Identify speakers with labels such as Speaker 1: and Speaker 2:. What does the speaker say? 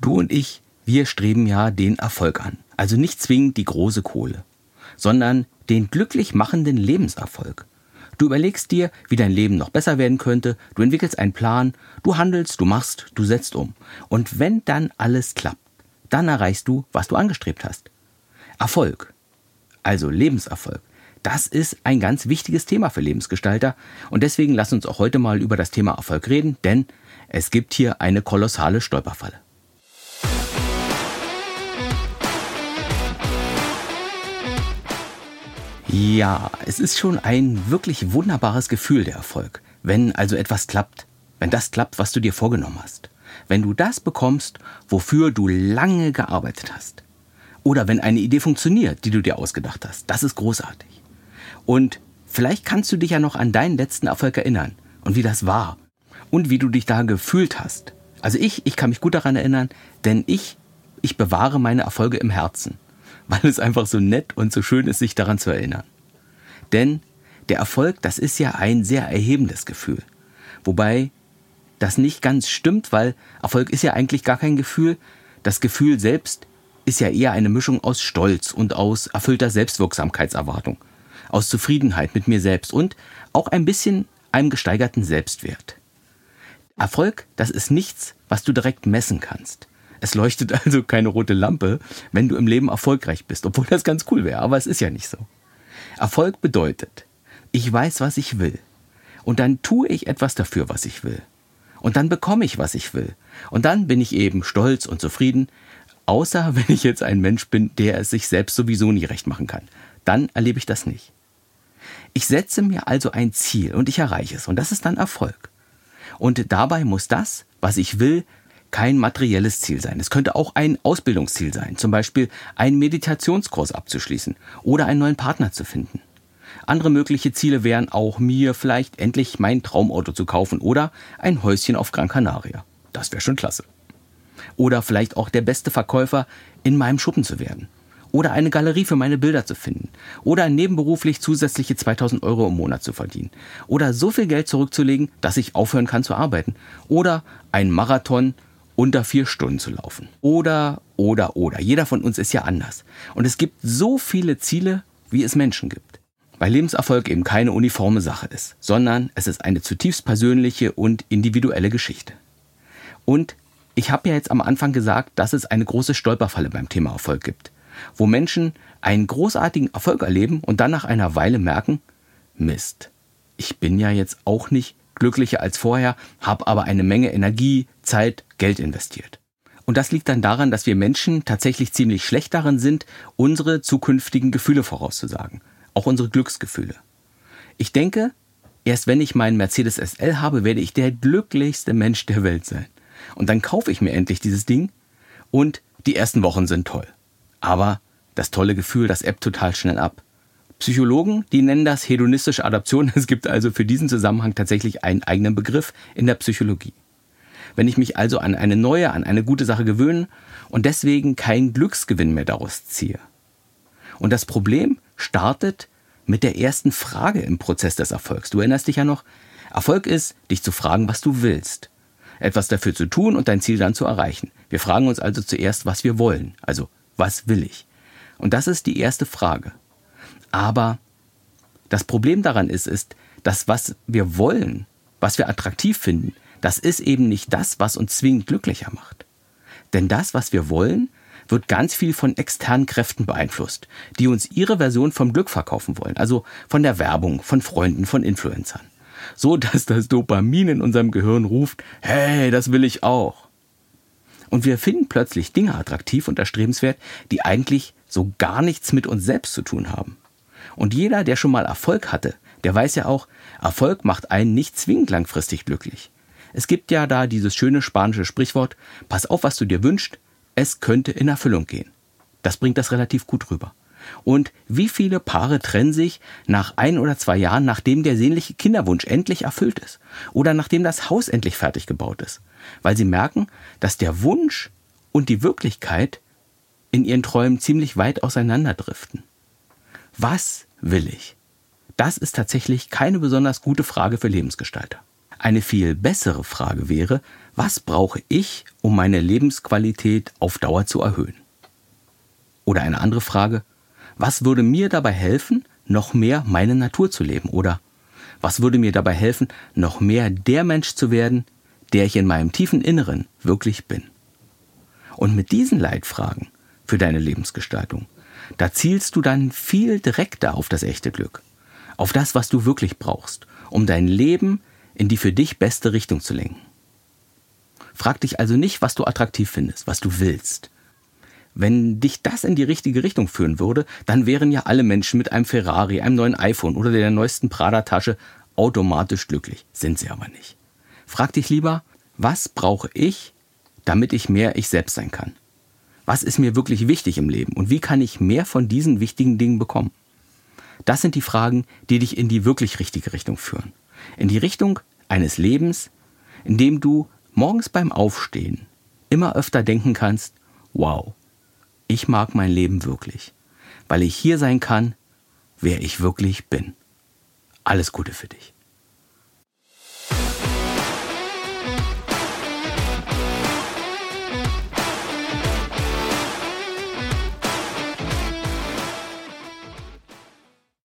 Speaker 1: Du und ich, wir streben ja den Erfolg an. Also nicht zwingend die große Kohle, sondern den glücklich machenden Lebenserfolg. Du überlegst dir, wie dein Leben noch besser werden könnte, du entwickelst einen Plan, du handelst, du machst, du setzt um. Und wenn dann alles klappt, dann erreichst du, was du angestrebt hast. Erfolg, also Lebenserfolg, das ist ein ganz wichtiges Thema für Lebensgestalter und deswegen lass uns auch heute mal über das Thema Erfolg reden, denn es gibt hier eine kolossale Stolperfalle. Ja, es ist schon ein wirklich wunderbares Gefühl, der Erfolg. Wenn also etwas klappt, wenn das klappt, was du dir vorgenommen hast. Wenn du das bekommst, wofür du lange gearbeitet hast. Oder wenn eine Idee funktioniert, die du dir ausgedacht hast. Das ist großartig. Und vielleicht kannst du dich ja noch an deinen letzten Erfolg erinnern und wie das war und wie du dich da gefühlt hast. Also ich, ich kann mich gut daran erinnern, denn ich, ich bewahre meine Erfolge im Herzen weil es einfach so nett und so schön ist, sich daran zu erinnern. Denn der Erfolg, das ist ja ein sehr erhebendes Gefühl. Wobei das nicht ganz stimmt, weil Erfolg ist ja eigentlich gar kein Gefühl. Das Gefühl selbst ist ja eher eine Mischung aus Stolz und aus erfüllter Selbstwirksamkeitserwartung, aus Zufriedenheit mit mir selbst und auch ein bisschen einem gesteigerten Selbstwert. Erfolg, das ist nichts, was du direkt messen kannst. Es leuchtet also keine rote Lampe, wenn du im Leben erfolgreich bist, obwohl das ganz cool wäre, aber es ist ja nicht so. Erfolg bedeutet, ich weiß, was ich will. Und dann tue ich etwas dafür, was ich will. Und dann bekomme ich, was ich will. Und dann bin ich eben stolz und zufrieden, außer wenn ich jetzt ein Mensch bin, der es sich selbst sowieso nie recht machen kann. Dann erlebe ich das nicht. Ich setze mir also ein Ziel und ich erreiche es. Und das ist dann Erfolg. Und dabei muss das, was ich will, kein materielles Ziel sein. Es könnte auch ein Ausbildungsziel sein, zum Beispiel einen Meditationskurs abzuschließen oder einen neuen Partner zu finden. Andere mögliche Ziele wären auch mir vielleicht endlich mein Traumauto zu kaufen oder ein Häuschen auf Gran Canaria. Das wäre schon klasse. Oder vielleicht auch der beste Verkäufer in meinem Schuppen zu werden. Oder eine Galerie für meine Bilder zu finden. Oder nebenberuflich zusätzliche 2000 Euro im Monat zu verdienen. Oder so viel Geld zurückzulegen, dass ich aufhören kann zu arbeiten. Oder einen Marathon unter vier Stunden zu laufen. Oder, oder, oder. Jeder von uns ist ja anders. Und es gibt so viele Ziele, wie es Menschen gibt. Weil Lebenserfolg eben keine uniforme Sache ist, sondern es ist eine zutiefst persönliche und individuelle Geschichte. Und ich habe ja jetzt am Anfang gesagt, dass es eine große Stolperfalle beim Thema Erfolg gibt, wo Menschen einen großartigen Erfolg erleben und dann nach einer Weile merken, Mist, ich bin ja jetzt auch nicht glücklicher als vorher, habe aber eine Menge Energie, Zeit, Geld investiert. Und das liegt dann daran, dass wir Menschen tatsächlich ziemlich schlecht darin sind, unsere zukünftigen Gefühle vorauszusagen. Auch unsere Glücksgefühle. Ich denke, erst wenn ich meinen Mercedes SL habe, werde ich der glücklichste Mensch der Welt sein. Und dann kaufe ich mir endlich dieses Ding und die ersten Wochen sind toll. Aber das tolle Gefühl, das ebbt total schnell ab. Psychologen, die nennen das hedonistische Adaption. Es gibt also für diesen Zusammenhang tatsächlich einen eigenen Begriff in der Psychologie. Wenn ich mich also an eine neue, an eine gute Sache gewöhne und deswegen keinen Glücksgewinn mehr daraus ziehe. Und das Problem startet mit der ersten Frage im Prozess des Erfolgs. Du erinnerst dich ja noch, Erfolg ist, dich zu fragen, was du willst. Etwas dafür zu tun und dein Ziel dann zu erreichen. Wir fragen uns also zuerst, was wir wollen. Also, was will ich? Und das ist die erste Frage. Aber das Problem daran ist, ist, dass was wir wollen, was wir attraktiv finden, das ist eben nicht das, was uns zwingend glücklicher macht. Denn das, was wir wollen, wird ganz viel von externen Kräften beeinflusst, die uns ihre Version vom Glück verkaufen wollen. Also von der Werbung, von Freunden, von Influencern. So dass das Dopamin in unserem Gehirn ruft, hey, das will ich auch. Und wir finden plötzlich Dinge attraktiv und erstrebenswert, die eigentlich so gar nichts mit uns selbst zu tun haben. Und jeder, der schon mal Erfolg hatte, der weiß ja auch, Erfolg macht einen nicht zwingend langfristig glücklich. Es gibt ja da dieses schöne spanische Sprichwort, pass auf, was du dir wünschst, es könnte in Erfüllung gehen. Das bringt das relativ gut rüber. Und wie viele Paare trennen sich nach ein oder zwei Jahren, nachdem der sehnliche Kinderwunsch endlich erfüllt ist? Oder nachdem das Haus endlich fertig gebaut ist? Weil sie merken, dass der Wunsch und die Wirklichkeit in ihren Träumen ziemlich weit auseinanderdriften. Was will ich? Das ist tatsächlich keine besonders gute Frage für Lebensgestalter. Eine viel bessere Frage wäre, was brauche ich, um meine Lebensqualität auf Dauer zu erhöhen? Oder eine andere Frage, was würde mir dabei helfen, noch mehr meine Natur zu leben? Oder was würde mir dabei helfen, noch mehr der Mensch zu werden, der ich in meinem tiefen Inneren wirklich bin? Und mit diesen Leitfragen für deine Lebensgestaltung, da zielst du dann viel direkter auf das echte Glück, auf das, was du wirklich brauchst, um dein Leben in die für dich beste Richtung zu lenken. Frag dich also nicht, was du attraktiv findest, was du willst. Wenn dich das in die richtige Richtung führen würde, dann wären ja alle Menschen mit einem Ferrari, einem neuen iPhone oder der neuesten Prada-Tasche automatisch glücklich. Sind sie aber nicht. Frag dich lieber, was brauche ich, damit ich mehr ich selbst sein kann? Was ist mir wirklich wichtig im Leben und wie kann ich mehr von diesen wichtigen Dingen bekommen? Das sind die Fragen, die dich in die wirklich richtige Richtung führen. In die Richtung eines Lebens, in dem du morgens beim Aufstehen immer öfter denken kannst, wow, ich mag mein Leben wirklich, weil ich hier sein kann, wer ich wirklich bin. Alles Gute für dich.